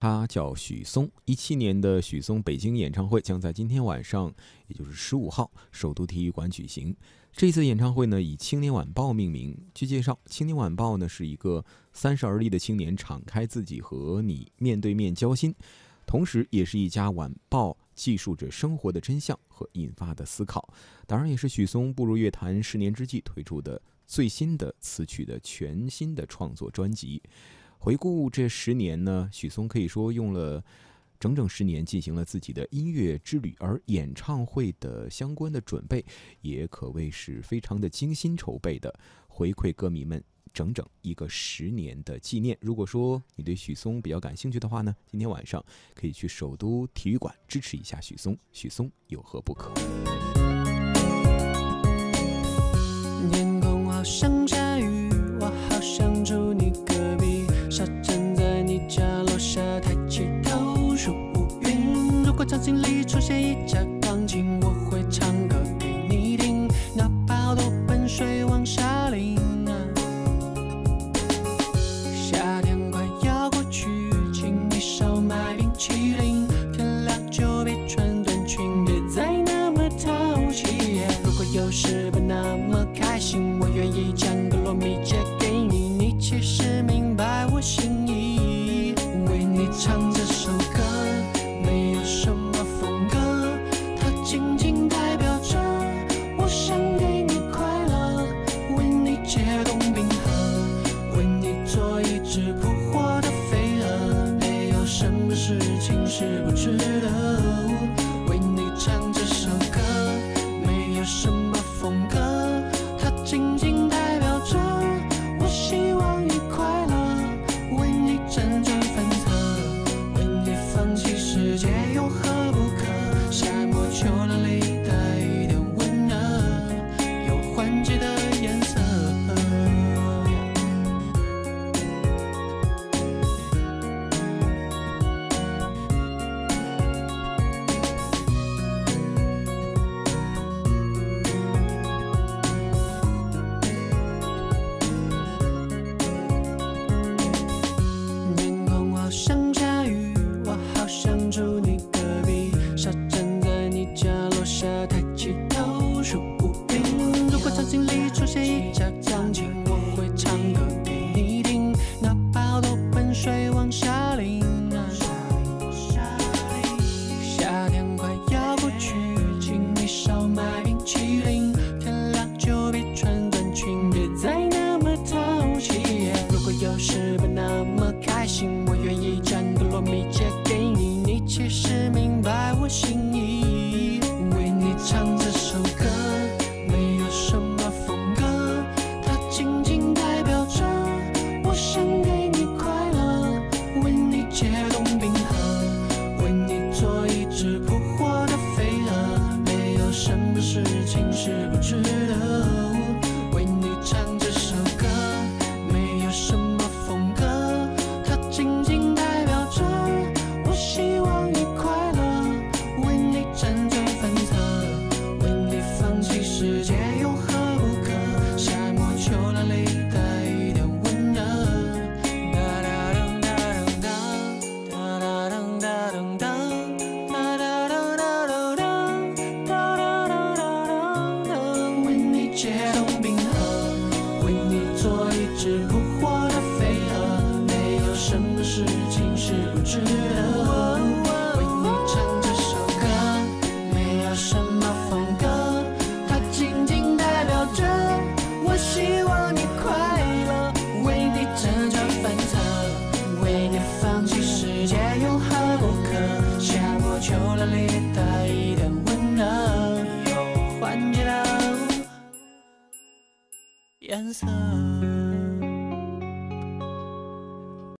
他叫许嵩。一七年的许嵩北京演唱会将在今天晚上，也就是十五号，首都体育馆举行。这次演唱会呢，以《青年晚报》命名。据介绍，《青年晚报》呢是一个三十而立的青年敞开自己和你面对面交心，同时也是一家晚报，记述着生活的真相和引发的思考。当然，也是许嵩步入乐坛十年之际推出的最新的词曲的全新的创作专辑。回顾这十年呢，许嵩可以说用了。整整十年进行了自己的音乐之旅，而演唱会的相关的准备也可谓是非常的精心筹备的，回馈歌迷们整整一个十年的纪念。如果说你对许嵩比较感兴趣的话呢，今天晚上可以去首都体育馆支持一下许嵩，许嵩有何不可？天空好像场景里出现一架钢琴，我会唱歌给你听，哪怕多盆水往下淋。夏天快要过去，请你少买冰淇淋，天亮就别穿短裙，别再那么淘气。如果有时不那么开心，我愿意将是不那么开心，我愿意将个糯米借给你，你其实明白我心意，为你唱这首歌。没有什么风格，它仅仅代表着我想给你快乐，为你解冻冰河，为你做一只扑火的飞蛾。没有什么事情是不值得，只扑火的飞蛾。没有什么事情是不值得，为你唱这首歌。没有什么风格，它仅仅代表着我希望你快乐，为你辗转反侧，为你放弃世界有何不可？夏末秋凉里带一点温热，有换季的颜色。